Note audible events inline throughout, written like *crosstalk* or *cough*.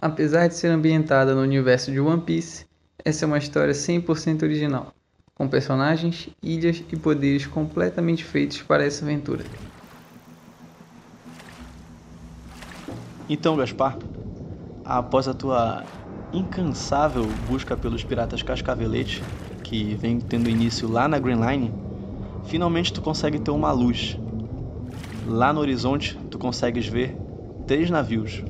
Apesar de ser ambientada no universo de One Piece, essa é uma história 100% original, com personagens, ilhas e poderes completamente feitos para essa aventura. Então, Gaspar, após a tua incansável busca pelos piratas cascavelete, que vem tendo início lá na Green Line, finalmente tu consegue ter uma luz. Lá no horizonte, tu consegues ver três navios,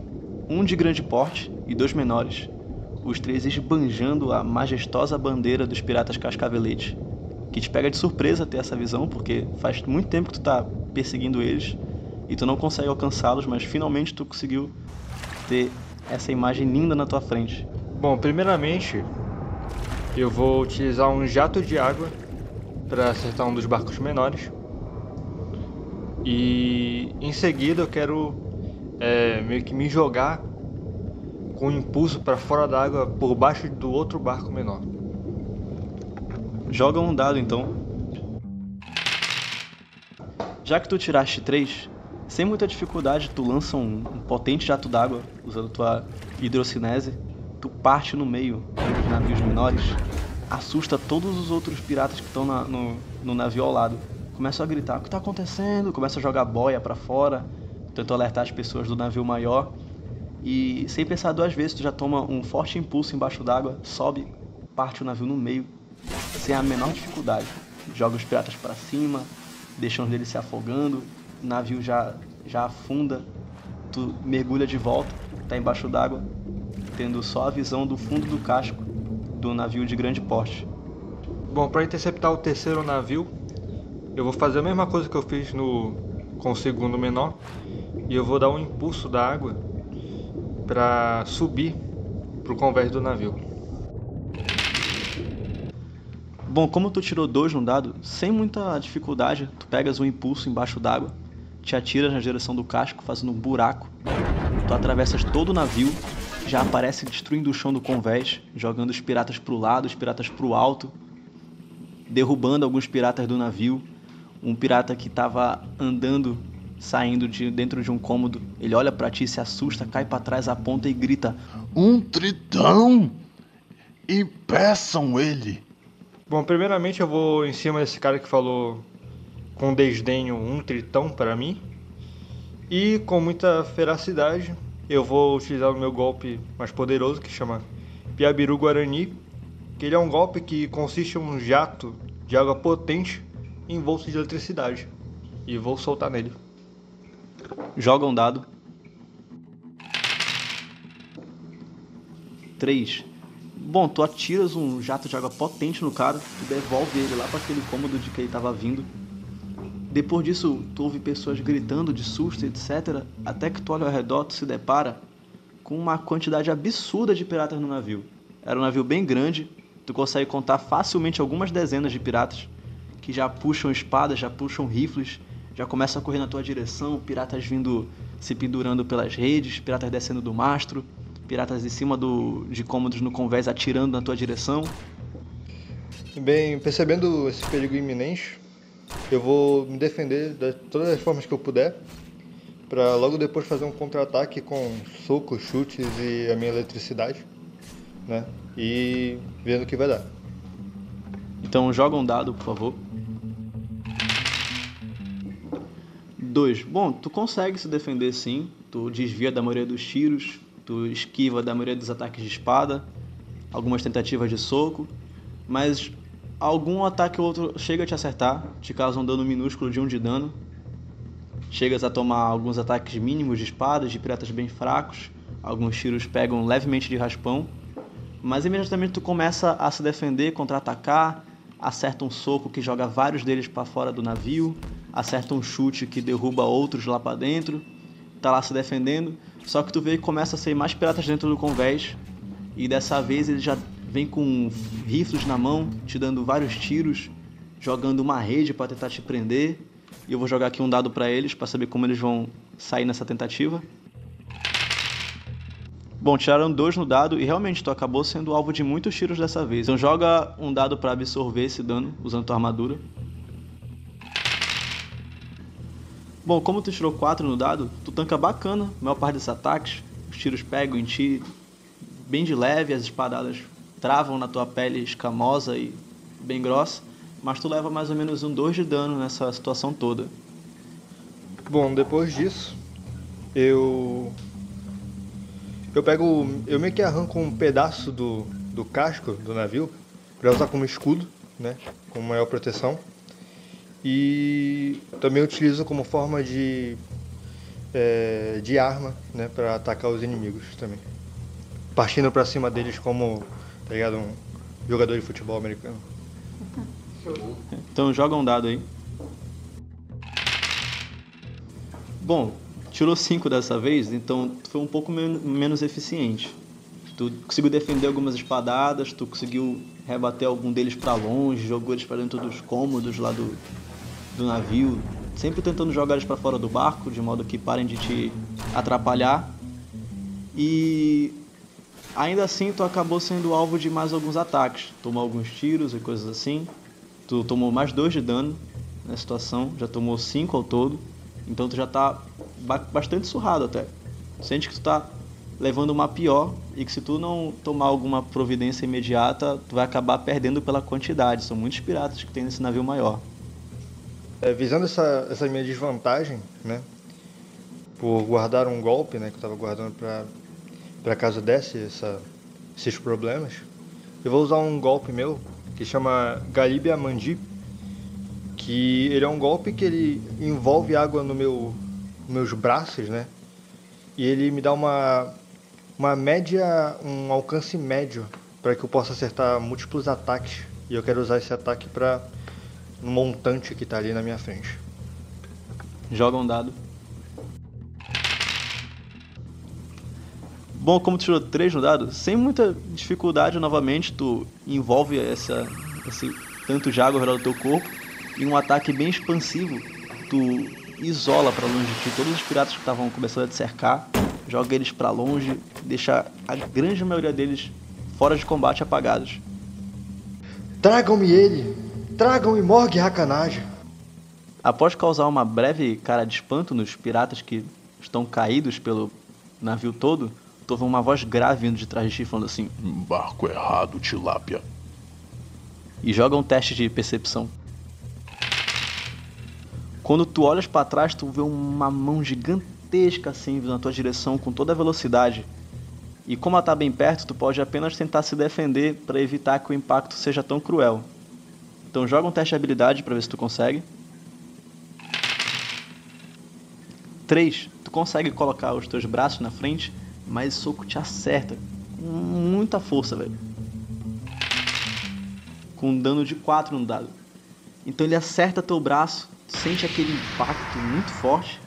um de grande porte e dois menores, os três esbanjando a majestosa bandeira dos piratas cascavelete, que te pega de surpresa ter essa visão, porque faz muito tempo que tu tá perseguindo eles e tu não consegue alcançá-los, mas finalmente tu conseguiu ter essa imagem linda na tua frente. Bom, primeiramente, eu vou utilizar um jato de água para acertar um dos barcos menores. E em seguida eu quero é, meio que me jogar com impulso para fora d'água por baixo do outro barco menor. Joga um dado então. Já que tu tiraste 3, sem muita dificuldade tu lança um, um potente jato d'água usando tua hidrocinese. Tu parte no meio dos navios menores, assusta todos os outros piratas que estão no, no navio ao lado. Começam a gritar: O que está acontecendo? Começa a jogar boia para fora tentou alertar as pessoas do navio maior e sem pensar duas vezes tu já toma um forte impulso embaixo d'água, sobe, parte o navio no meio, sem a menor dificuldade. Joga os piratas para cima, deixando eles se afogando, o navio já, já afunda, tu mergulha de volta, tá embaixo d'água, tendo só a visão do fundo do casco do navio de grande porte. Bom, para interceptar o terceiro navio, eu vou fazer a mesma coisa que eu fiz no com o segundo menor, e eu vou dar um impulso da água para subir para o convés do navio. Bom, como tu tirou dois no dado, sem muita dificuldade, tu pegas um impulso embaixo d'água, te atiras na direção do casco, fazendo um buraco. Tu atravessas todo o navio, já aparece destruindo o chão do convés, jogando os piratas para o lado, os piratas para o alto, derrubando alguns piratas do navio. Um pirata que estava andando saindo de dentro de um cômodo. Ele olha para ti, se assusta, cai para trás, aponta e grita: Um tritão! Impeçam ele! Bom, primeiramente eu vou em cima desse cara que falou com desdenho um tritão para mim. E com muita feracidade, eu vou utilizar o meu golpe mais poderoso que chama Piabiru Guarani, que ele é um golpe que consiste em um jato de água potente envolto de eletricidade. E vou soltar nele. Joga um dado. 3. Bom, tu atiras um jato de água potente no cara, tu devolve ele lá para aquele cômodo de que ele estava vindo. Depois disso, tu ouve pessoas gritando de susto, etc. Até que tu olha ao redor, tu se depara com uma quantidade absurda de piratas no navio. Era um navio bem grande, tu consegue contar facilmente algumas dezenas de piratas que já puxam espadas, já puxam rifles, já começa a correr na tua direção, piratas vindo se pendurando pelas redes, piratas descendo do mastro, piratas em cima do, de cômodos no convés atirando na tua direção. Bem, percebendo esse perigo iminente, eu vou me defender de todas as formas que eu puder, para logo depois fazer um contra-ataque com socos, chutes e a minha eletricidade, né? E vendo o que vai dar. Então joga um dado, por favor. 2. Bom, tu consegue se defender sim, tu desvia da maioria dos tiros, tu esquiva da maioria dos ataques de espada, algumas tentativas de soco, mas algum ataque ou outro chega a te acertar, te causa um dano minúsculo de 1 um de dano. Chegas a tomar alguns ataques mínimos de espadas, de piratas bem fracos, alguns tiros pegam levemente de raspão, mas imediatamente tu começa a se defender, contra-atacar, acerta um soco que joga vários deles para fora do navio, acerta um chute que derruba outros lá para dentro, tá lá se defendendo, só que tu vê que começa a sair mais piratas dentro do convés, e dessa vez ele já vem com rifles na mão, te dando vários tiros, jogando uma rede para tentar te prender. E eu vou jogar aqui um dado para eles para saber como eles vão sair nessa tentativa. Bom, tiraram dois no dado e realmente tu acabou sendo alvo de muitos tiros dessa vez. Então joga um dado para absorver esse dano usando tua armadura. Bom, como tu tirou 4 no dado, tu tanca bacana a maior parte desses ataques. os tiros pegam em ti bem de leve, as espadadas travam na tua pele escamosa e bem grossa, mas tu leva mais ou menos um 2 de dano nessa situação toda. Bom, depois disso, eu. Eu pego. Eu meio que arranco um pedaço do, do casco do navio para usar como escudo, né? Com maior proteção. E também utilizo como forma de. É, de arma, né? Para atacar os inimigos também. Partindo para cima deles como, tá ligado? Um jogador de futebol americano. *laughs* Então joga um dado aí. Bom, tirou 5 dessa vez, então foi um pouco men menos eficiente. Tu conseguiu defender algumas espadadas, tu conseguiu rebater algum deles para longe, jogou eles para dentro dos cômodos lá do, do navio, sempre tentando jogar eles para fora do barco, de modo que parem de te atrapalhar. E ainda assim tu acabou sendo alvo de mais alguns ataques, tomou alguns tiros e coisas assim. Tu tomou mais 2 de dano na situação, já tomou 5 ao todo. Então tu já tá bastante surrado até. Sente que tu tá levando uma pior e que se tu não tomar alguma providência imediata, tu vai acabar perdendo pela quantidade. São muitos piratas que tem nesse navio maior. É, visando essa, essa minha desvantagem, né? Por guardar um golpe, né? Que eu tava guardando pra, pra caso desse essa, esses problemas. Eu vou usar um golpe meu que chama Galibia Mandi que ele é um golpe que ele envolve água no meu meus braços, né? E ele me dá uma uma média, um alcance médio para que eu possa acertar múltiplos ataques. E eu quero usar esse ataque para um montante que está ali na minha frente. Joga um dado. Bom, como tu tirou 3 no dado, sem muita dificuldade, novamente, tu envolve essa, esse tanto de água ao redor do teu corpo e um ataque bem expansivo, tu isola para longe de ti todos os piratas que estavam começando a te cercar, joga eles para longe, deixa a grande maioria deles fora de combate apagados. Tragam-me ele! Tragam-me Morgue Hakanage! Após causar uma breve cara de espanto nos piratas que estão caídos pelo navio todo, tu ouve uma voz grave vindo de trás de ti falando assim: Barco errado, tilápia. E joga um teste de percepção. Quando tu olhas para trás, tu vê uma mão gigantesca assim vindo na tua direção com toda a velocidade. E como ela tá bem perto, tu pode apenas tentar se defender para evitar que o impacto seja tão cruel. Então joga um teste de habilidade para ver se tu consegue. 3. Tu consegue colocar os teus braços na frente, mas o soco te acerta com muita força, velho. Com um dano de 4 no dado. Então ele acerta teu braço sente aquele impacto muito forte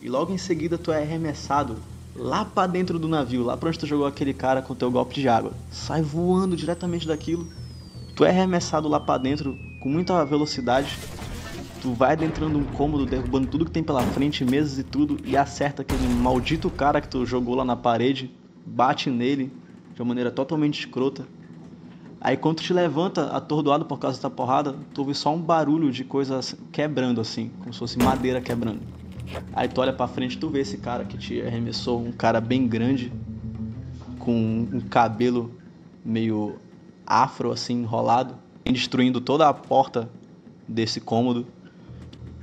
e logo em seguida tu é arremessado lá para dentro do navio, lá para onde tu jogou aquele cara com teu golpe de água. Sai voando diretamente daquilo. Tu é arremessado lá para dentro com muita velocidade. Tu vai adentrando um cômodo, derrubando tudo que tem pela frente, mesas e tudo, e acerta aquele maldito cara que tu jogou lá na parede, bate nele de uma maneira totalmente escrota. Aí quando tu te levanta atordoado por causa da porrada, tu ouve só um barulho de coisas quebrando assim, como se fosse madeira quebrando. Aí tu olha pra frente tu vê esse cara que te arremessou, um cara bem grande, com um cabelo meio afro assim, enrolado, destruindo toda a porta desse cômodo.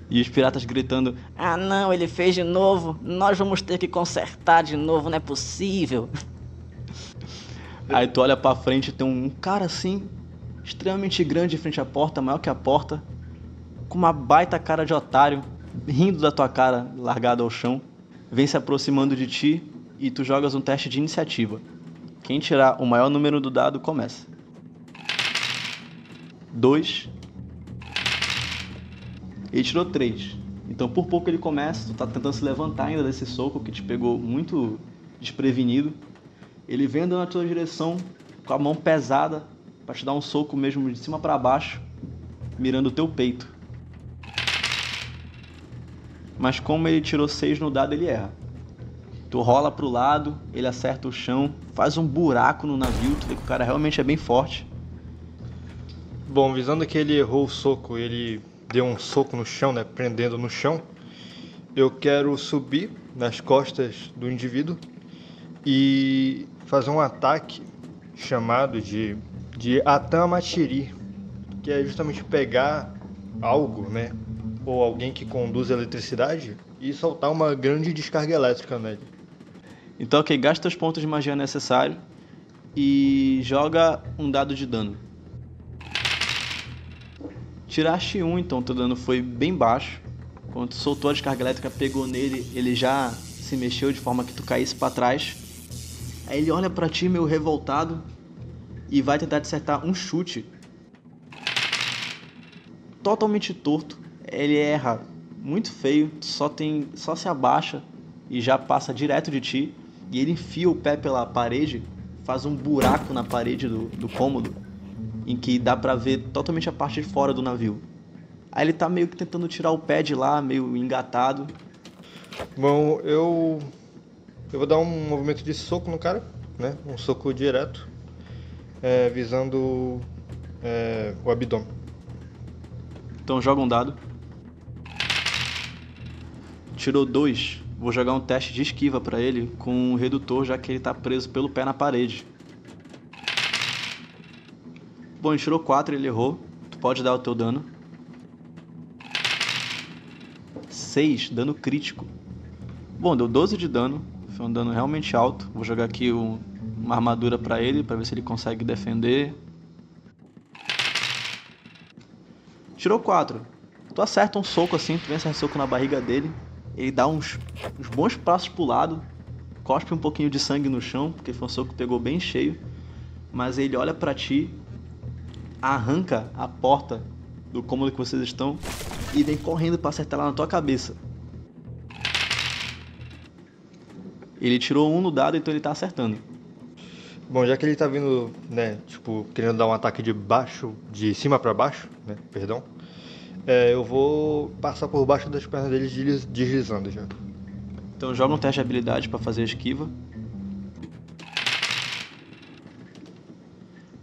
E os piratas gritando: Ah, não, ele fez de novo. Nós vamos ter que consertar de novo, não é possível. *laughs* Aí tu olha pra frente e tem um cara assim, extremamente grande em frente à porta, maior que a porta, com uma baita cara de otário, rindo da tua cara largada ao chão, vem se aproximando de ti e tu jogas um teste de iniciativa. Quem tirar o maior número do dado começa. Dois. Ele tirou três. Então por pouco ele começa, tu tá tentando se levantar ainda desse soco que te pegou muito desprevenido. Ele vem andando na tua direção com a mão pesada para te dar um soco mesmo de cima para baixo, mirando o teu peito. Mas como ele tirou 6 no dado, ele erra. Tu rola pro lado, ele acerta o chão, faz um buraco no navio, tu vê que o cara realmente é bem forte. Bom, visando que ele errou o soco, ele deu um soco no chão, né, prendendo no chão, eu quero subir nas costas do indivíduo e fazer um ataque chamado de, de Atamatiri, que é justamente pegar algo, né? Ou alguém que conduz eletricidade e soltar uma grande descarga elétrica nele. Então, ok, gasta os pontos de magia necessários e joga um dado de dano. Tiraste um, então teu dano foi bem baixo. Quando soltou a descarga elétrica, pegou nele, ele já se mexeu de forma que tu caísse para trás. Aí ele olha para ti meio revoltado e vai tentar te acertar um chute. Totalmente torto. Ele erra muito feio, só tem só se abaixa e já passa direto de ti e ele enfia o pé pela parede, faz um buraco na parede do, do cômodo em que dá pra ver totalmente a parte de fora do navio. Aí ele tá meio que tentando tirar o pé de lá, meio engatado. Bom, eu. Eu vou dar um movimento de soco no cara, né? Um soco direto, é, visando é, o abdômen. Então joga um dado. Tirou dois. Vou jogar um teste de esquiva pra ele com um redutor, já que ele tá preso pelo pé na parede. Bom, ele tirou 4, ele errou. Tu pode dar o teu dano. 6, dano crítico. Bom, deu 12 de dano. Foi um dano realmente alto. Vou jogar aqui um, uma armadura pra ele, pra ver se ele consegue defender. Tirou 4. Tu acerta um soco assim, tu vem acertar soco na barriga dele. Ele dá uns, uns bons passos pro lado. Cospe um pouquinho de sangue no chão, porque foi um soco que pegou bem cheio. Mas ele olha pra ti arranca a porta do cômodo que vocês estão e vem correndo para acertar lá na tua cabeça. Ele tirou um no dado, então ele tá acertando. Bom, já que ele tá vindo, né, tipo, querendo dar um ataque de baixo, de cima para baixo, né, perdão, é, eu vou passar por baixo das pernas dele deslizando já. Então joga um teste de habilidade para fazer a esquiva.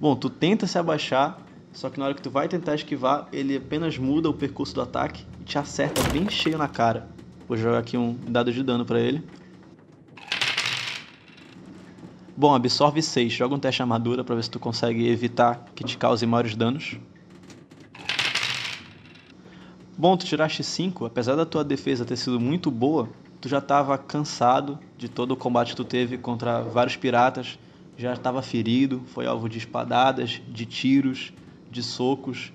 Bom, tu tenta se abaixar, só que na hora que tu vai tentar esquivar, ele apenas muda o percurso do ataque e te acerta bem cheio na cara. Vou jogar aqui um dado de dano para ele. Bom, absorve 6. Joga um teste de armadura para ver se tu consegue evitar que te cause maiores danos. Bom, tu tiraste 5. Apesar da tua defesa ter sido muito boa, tu já estava cansado de todo o combate que tu teve contra vários piratas. Já estava ferido, foi alvo de espadadas, de tiros, de socos.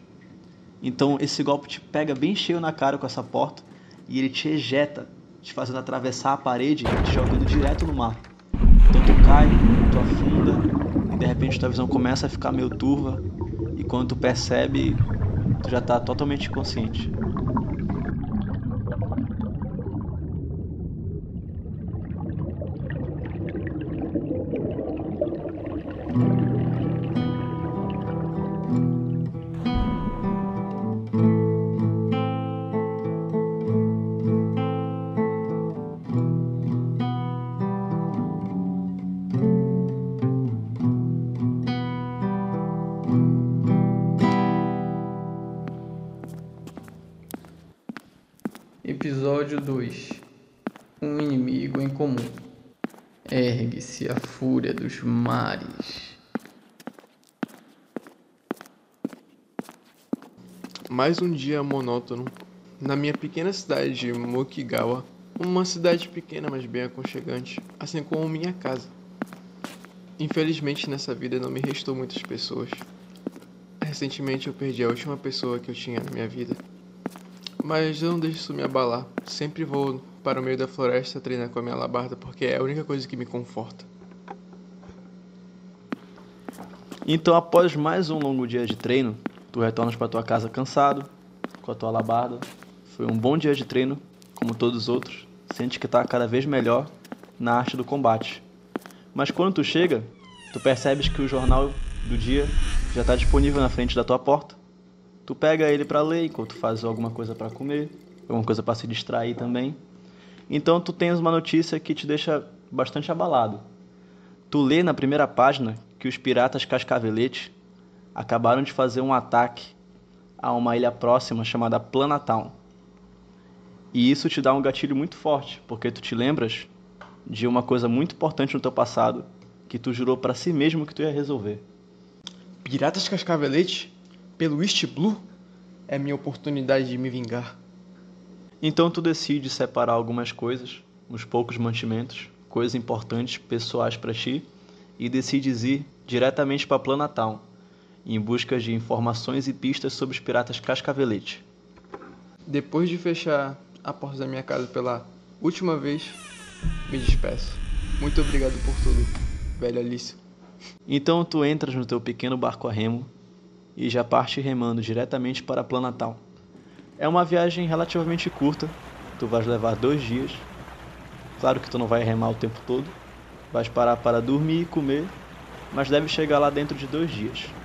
Então esse golpe te pega bem cheio na cara com essa porta e ele te ejeta, te fazendo atravessar a parede e te jogando direto no mar. Então tu cai, tu afunda e de repente tua visão começa a ficar meio turva e quando tu percebe, tu já está totalmente consciente. Episódio 2 Um inimigo em comum. Ergue-se a fúria dos mares. Mais um dia monótono na minha pequena cidade de Mokigawa, uma cidade pequena mas bem aconchegante, assim como minha casa. Infelizmente nessa vida não me restou muitas pessoas. Recentemente eu perdi a última pessoa que eu tinha na minha vida. Mas eu não deixo isso me abalar. Sempre vou para o meio da floresta treinar com a minha alabarda porque é a única coisa que me conforta. Então, após mais um longo dia de treino, tu retornas para tua casa cansado, com a tua alabarda. Foi um bom dia de treino, como todos os outros. Sente que está cada vez melhor na arte do combate. Mas quando tu chega, tu percebes que o jornal do dia já está disponível na frente da tua porta Tu pega ele para ler enquanto faz alguma coisa para comer, alguma coisa para se distrair também. Então tu tens uma notícia que te deixa bastante abalado. Tu lê na primeira página que os piratas Cascavelete acabaram de fazer um ataque a uma ilha próxima chamada Planatown. E isso te dá um gatilho muito forte, porque tu te lembras de uma coisa muito importante no teu passado que tu jurou para si mesmo que tu ia resolver. Piratas Cascavelete? Pelo East Blue? É minha oportunidade de me vingar. Então tu decide separar algumas coisas, uns poucos mantimentos, coisas importantes, pessoais para ti, e decides ir diretamente para Planatown, em busca de informações e pistas sobre os piratas Cascavelete. Depois de fechar a porta da minha casa pela última vez, me despeço. Muito obrigado por tudo, velho Alice. Então tu entras no teu pequeno barco a remo e já parte remando diretamente para Planatal. É uma viagem relativamente curta, tu vais levar dois dias. Claro que tu não vai remar o tempo todo, vais parar para dormir e comer, mas deve chegar lá dentro de dois dias.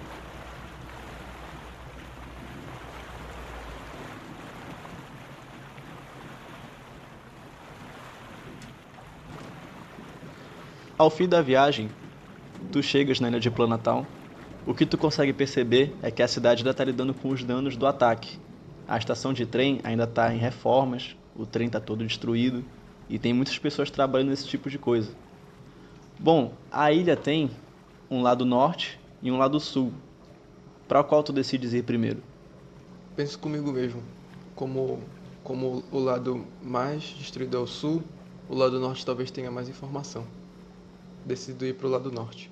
Ao fim da viagem, tu chegas na ilha de Planatal. O que tu consegue perceber é que a cidade ainda está lidando com os danos do ataque. A estação de trem ainda está em reformas, o trem está todo destruído e tem muitas pessoas trabalhando nesse tipo de coisa. Bom, a ilha tem um lado norte e um lado sul. Para qual tu decides ir primeiro? Penso comigo mesmo. Como, como o lado mais destruído é o sul, o lado norte talvez tenha mais informação decido ir pro lado norte.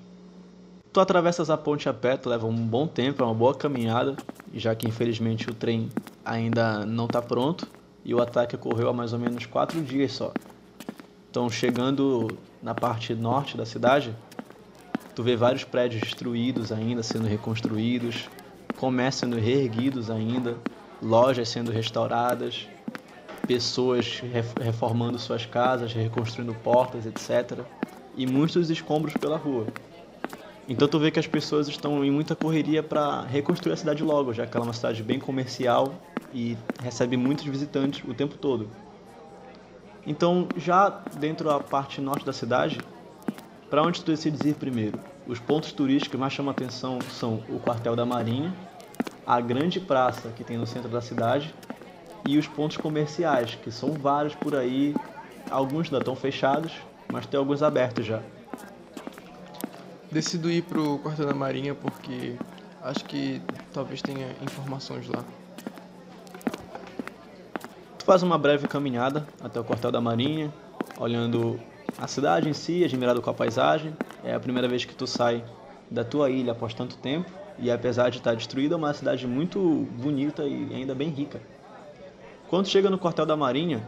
Tu atravessas a ponte a pé, tu leva um bom tempo, é uma boa caminhada, já que infelizmente o trem ainda não está pronto e o ataque ocorreu há mais ou menos quatro dias só. Então, chegando na parte norte da cidade, tu vê vários prédios destruídos ainda, sendo reconstruídos, comércios sendo reerguidos ainda, lojas sendo restauradas, pessoas reformando suas casas, reconstruindo portas, etc e muitos escombros pela rua. Então tu vê que as pessoas estão em muita correria para reconstruir a cidade logo, já que ela é uma cidade bem comercial e recebe muitos visitantes o tempo todo. Então, já dentro da parte norte da cidade, para onde tu decides ir primeiro? Os pontos turísticos que mais chamam a atenção são o quartel da Marinha, a grande praça que tem no centro da cidade e os pontos comerciais, que são vários por aí, alguns ainda estão fechados mas tem alguns abertos já. Decido ir pro quartel da Marinha porque acho que talvez tenha informações lá. Tu faz uma breve caminhada até o quartel da Marinha, olhando a cidade em si, admirado com a paisagem. É a primeira vez que tu sai da tua ilha após tanto tempo e apesar de estar destruída, é uma cidade muito bonita e ainda bem rica. Quando chega no quartel da Marinha,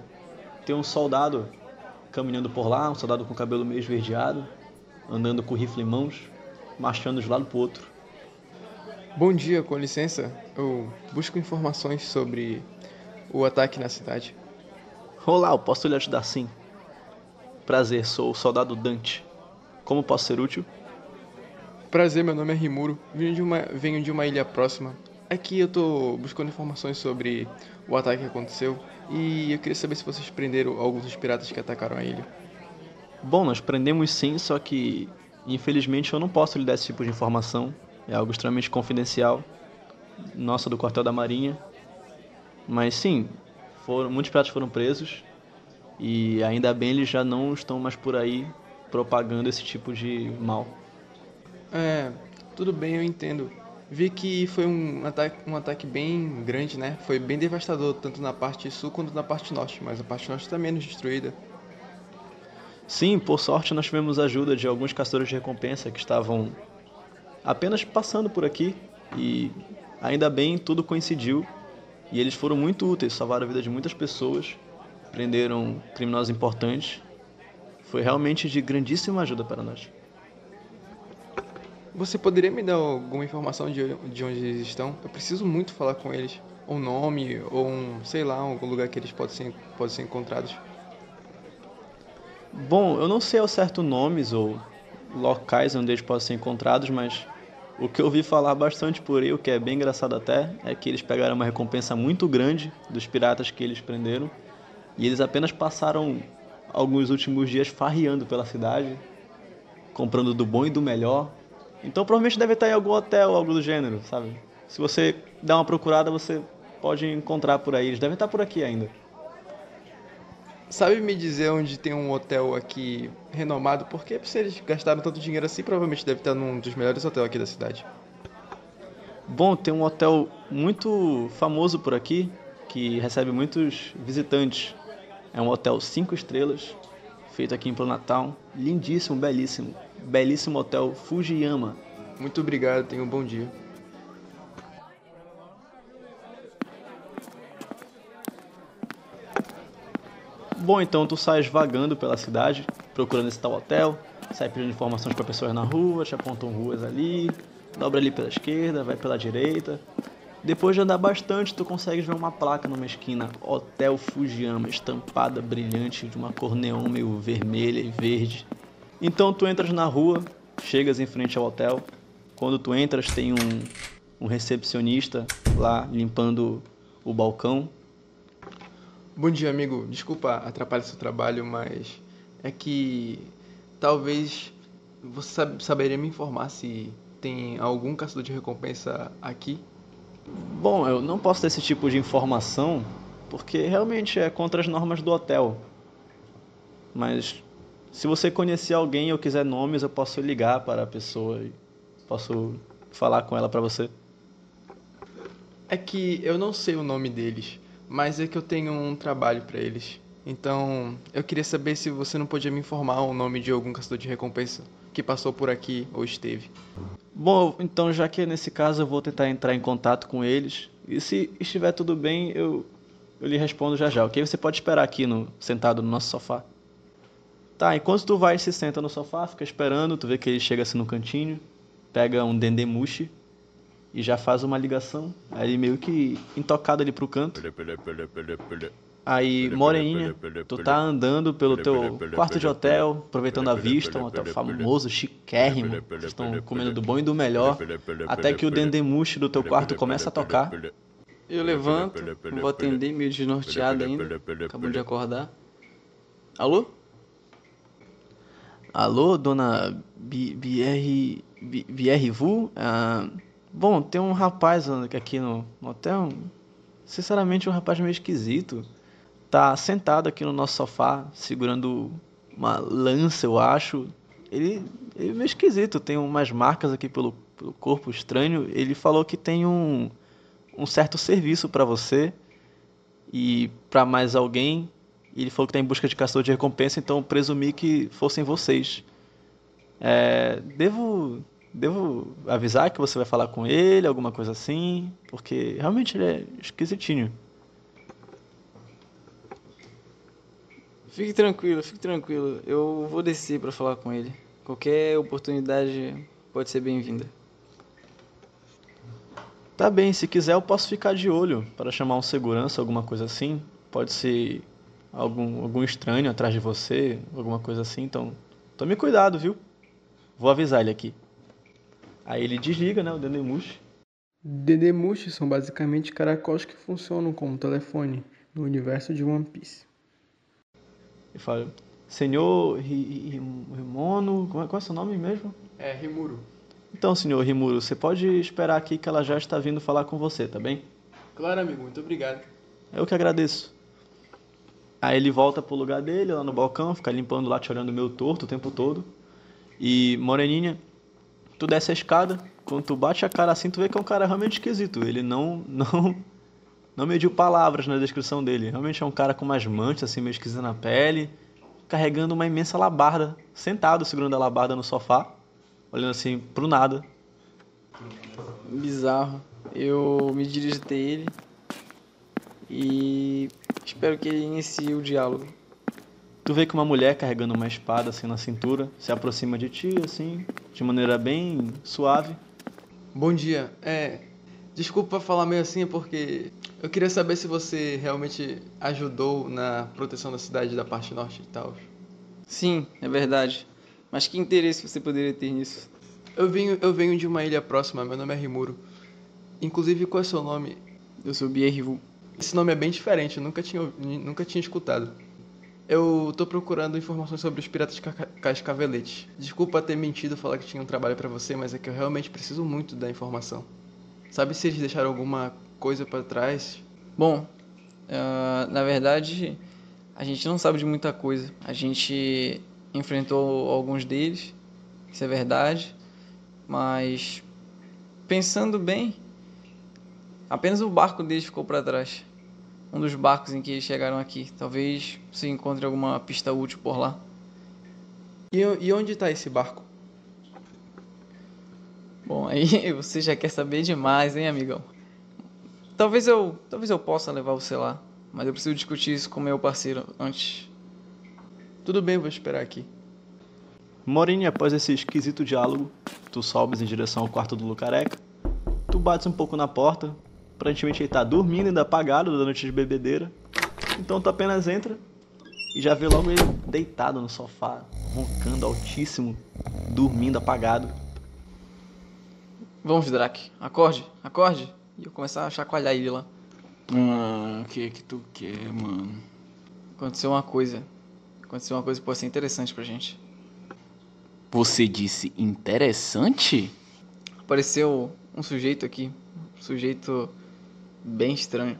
tem um soldado caminhando por lá, um soldado com cabelo meio esverdeado, andando com o rifle em mãos, marchando de um lado para o outro. Bom dia, com licença. Eu busco informações sobre o ataque na cidade. Olá, eu posso lhe ajudar sim. Prazer, sou o soldado Dante. Como posso ser útil? Prazer, meu nome é Rimuro. Venho de uma, venho de uma ilha próxima. Aqui eu tô buscando informações sobre o ataque que aconteceu e eu queria saber se vocês prenderam alguns dos piratas que atacaram a ilha. Bom, nós prendemos sim, só que infelizmente eu não posso lhe dar esse tipo de informação. É algo extremamente confidencial. Nossa, do quartel da Marinha. Mas sim, foram, muitos piratas foram presos e ainda bem eles já não estão mais por aí propagando esse tipo de mal. É, tudo bem, eu entendo vi que foi um ataque, um ataque bem grande, né? Foi bem devastador, tanto na parte sul quanto na parte norte, mas a parte norte está menos destruída. Sim, por sorte nós tivemos ajuda de alguns castores de recompensa que estavam apenas passando por aqui e ainda bem tudo coincidiu e eles foram muito úteis, salvaram a vida de muitas pessoas, prenderam criminosos importantes. Foi realmente de grandíssima ajuda para nós. Você poderia me dar alguma informação de, de onde eles estão? Eu preciso muito falar com eles. Um nome, ou um, sei lá, algum lugar que eles podem ser, podem ser encontrados. Bom, eu não sei ao certo nomes ou locais onde eles podem ser encontrados, mas o que eu ouvi falar bastante por aí, o que é bem engraçado até, é que eles pegaram uma recompensa muito grande dos piratas que eles prenderam e eles apenas passaram alguns últimos dias farreando pela cidade, comprando do bom e do melhor, então provavelmente deve estar em algum hotel, algo do gênero, sabe? Se você der uma procurada, você pode encontrar por aí. Eles devem estar por aqui ainda. Sabe me dizer onde tem um hotel aqui renomado? Porque se eles gastaram tanto dinheiro assim, provavelmente deve estar num dos melhores hotéis aqui da cidade. Bom, tem um hotel muito famoso por aqui que recebe muitos visitantes. É um hotel 5 estrelas, feito aqui em Planatown. Lindíssimo, belíssimo. Belíssimo hotel Fujiyama. Muito obrigado, tenha um bom dia. Bom, então tu sai vagando pela cidade, procurando esse tal hotel, sai pedindo informações para pessoas na rua, te apontam ruas ali, dobra ali pela esquerda, vai pela direita. Depois de andar bastante, tu consegues ver uma placa numa esquina, Hotel Fujiyama, estampada brilhante de uma cor neon meio vermelha e verde. Então tu entras na rua, chegas em frente ao hotel. Quando tu entras, tem um, um recepcionista lá limpando o balcão. Bom dia, amigo. Desculpa atrapalhar seu trabalho, mas é que talvez você sab- saberia me informar se tem algum caçador de recompensa aqui? Bom, eu não posso ter esse tipo de informação porque realmente é contra as normas do hotel. Mas se você conhecer alguém ou quiser nomes, eu posso ligar para a pessoa e posso falar com ela para você. É que eu não sei o nome deles, mas é que eu tenho um trabalho pra eles. Então, eu queria saber se você não podia me informar o nome de algum caçador de recompensa que passou por aqui ou esteve. Bom, então já que é nesse caso eu vou tentar entrar em contato com eles e se estiver tudo bem, eu eu lhe respondo já já, ok? Você pode esperar aqui no sentado no nosso sofá. Tá, enquanto tu vai se senta no sofá, fica esperando, tu vê que ele chega assim no cantinho, pega um dendemushi e já faz uma ligação, aí meio que intocado ali pro canto. Aí, Moreninha, tu tá andando pelo teu quarto de hotel, aproveitando a vista, um hotel famoso, chiquérrimo, vocês estão comendo do bom e do melhor, até que o dendemushi do teu quarto começa a tocar. Eu levanto, vou atender meio desnorteado ainda. Acabou de acordar. Alô? Alô, dona Bi- Bierre Vu? Ah, bom, tem um rapaz aqui no hotel, sinceramente um rapaz meio esquisito. Tá sentado aqui no nosso sofá, segurando uma lança, eu acho. Ele, ele é meio esquisito, tem umas marcas aqui pelo, pelo corpo estranho. Ele falou que tem um, um certo serviço pra você e pra mais alguém. Ele falou que tá em busca de caçador de recompensa, então presumi que fossem vocês. É, devo, devo avisar que você vai falar com ele, alguma coisa assim, porque realmente ele é esquisitinho. Fique tranquilo, fique tranquilo. Eu vou descer pra falar com ele. Qualquer oportunidade pode ser bem-vinda. Tá bem, se quiser eu posso ficar de olho para chamar um segurança, alguma coisa assim. Pode ser algum, algum estranho atrás de você, alguma coisa assim, então tome cuidado, viu? Vou avisar ele aqui. Aí ele desliga, né, o Dendemushi. Dendemushi são basicamente caracóis que funcionam como telefone no universo de One Piece. E fala, senhor Ri- Ri- Rimono, como é- qual é o seu nome mesmo? É, Rimuro. Então, senhor Rimuro, você pode esperar aqui que ela já está vindo falar com você, tá bem? Claro, amigo, muito obrigado. Eu que agradeço. Aí ele volta pro lugar dele, lá no balcão, fica limpando lá, te olhando meio torto o tempo todo. E, Moreninha, tu desce a escada, quando tu bate a cara assim, tu vê que é um cara realmente esquisito. Ele não, não, não mediu palavras na descrição dele. Realmente é um cara com umas manchas assim, meio esquisitas na pele, carregando uma imensa labarda, sentado segurando a labarda no sofá, olhando assim pro nada. Bizarro. Eu me dirijo até ele e espero que ele inicie o diálogo. Tu vê que uma mulher carregando uma espada assim na cintura se aproxima de ti, assim, de maneira bem suave. Bom dia. É, desculpa falar meio assim, porque eu queria saber se você realmente ajudou na proteção da cidade da parte norte e tal. Sim, é verdade. Mas que interesse você poderia ter nisso? Eu venho, eu venho de uma ilha próxima, meu nome é Rimuro. Inclusive, qual é o seu nome? Eu sou Bierrivu. Esse nome é bem diferente, eu nunca tinha, nunca tinha escutado. Eu tô procurando informações sobre os piratas Ca- Cascavelete. Desculpa ter mentido falar que tinha um trabalho pra você, mas é que eu realmente preciso muito da informação. Sabe se eles deixaram alguma coisa pra trás? Bom, ah, na verdade, A gente não sabe de muita coisa. A gente enfrentou alguns deles, isso é verdade, mas pensando bem, apenas o barco deles ficou para trás. Um dos barcos em que eles chegaram aqui. Talvez você encontre alguma pista útil por lá. E, e onde está esse barco? Bom, aí *laughs* você já quer saber demais, hein, amigão? Talvez eu, talvez eu possa levar você lá, mas eu preciso discutir isso com meu parceiro antes. Tudo bem, vou esperar aqui. Morini, após esse esquisito diálogo, tu sobes em direção ao quarto do Lucareca. Tu bates um pouco na porta. Aparentemente ele tá dormindo, ainda apagado da noite de bebedeira. Então tu apenas entra e já vê logo ele deitado no sofá, roncando altíssimo, dormindo apagado. Vamos, Drac. Acorde, acorde. E eu começar a chacoalhar ele lá. Ah, o que que tu quer, mano? Aconteceu uma coisa. Aconteceu uma coisa que pode ser interessante pra gente. Você disse interessante? Apareceu um sujeito aqui. Um sujeito bem estranho.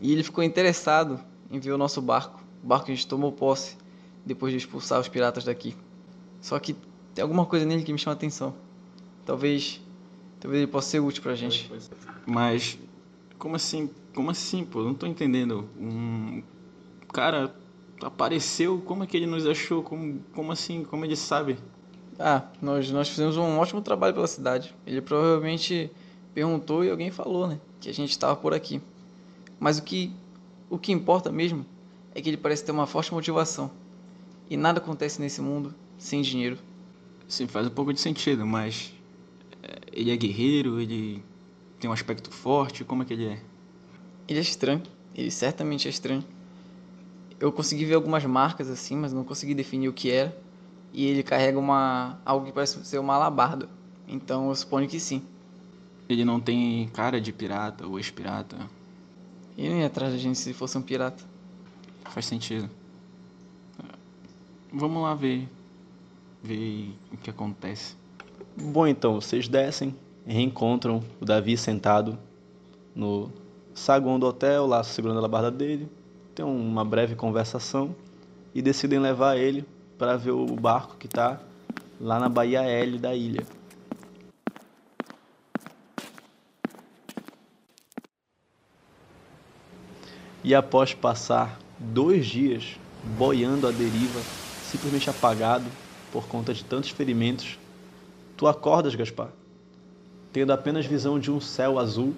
E ele ficou interessado em ver o nosso barco. O barco que a gente tomou posse depois de expulsar os piratas daqui. Só que tem alguma coisa nele que me chama a atenção. Talvez. Talvez ele possa ser útil pra gente. Mas como assim? Como assim, pô? Não tô entendendo. Um cara apareceu, como é que ele nos achou? Como, como assim? Como ele sabe? Ah, nós, nós fizemos um ótimo trabalho pela cidade. Ele provavelmente perguntou e alguém falou, né? Que a gente estava por aqui. Mas o que, o que importa mesmo é que ele parece ter uma forte motivação. E nada acontece nesse mundo sem dinheiro. Sim, faz um pouco de sentido, mas é, ele é guerreiro, ele tem um aspecto forte, como é que ele é? Ele é estranho. Ele certamente é estranho. Eu consegui ver algumas marcas assim, mas não consegui definir o que era. E ele carrega uma algo que parece ser uma alabarda. Então eu suponho que sim. Ele não tem cara de pirata ou ex-pirata. Ele não ia atrás da gente se fosse um pirata. Faz sentido. Vamos lá ver. Ver o que acontece. Bom, então, vocês descem, reencontram o Davi sentado no saguão do hotel, lá segurando a labarda dele. Tem uma breve conversação e decidem levar ele para ver o barco que está lá na Baía L da ilha. E após passar dois dias boiando à deriva, simplesmente apagado por conta de tantos ferimentos, tu acordas, Gaspar, tendo apenas visão de um céu azul,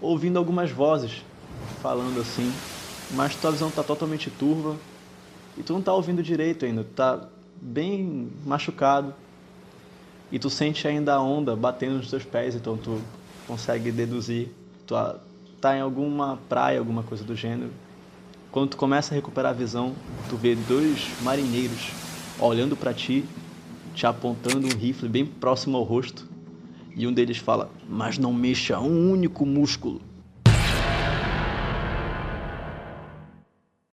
ouvindo algumas vozes falando assim, mas tua visão está totalmente turva e tu não está ouvindo direito ainda, tu tá bem machucado e tu sente ainda a onda batendo nos teus pés, então tu consegue deduzir que tu tá em alguma praia, alguma coisa do gênero. Quando tu começa a recuperar a visão, tu vê dois marinheiros olhando para ti, te apontando um rifle bem próximo ao rosto, e um deles fala: "Mas não mexa um único músculo".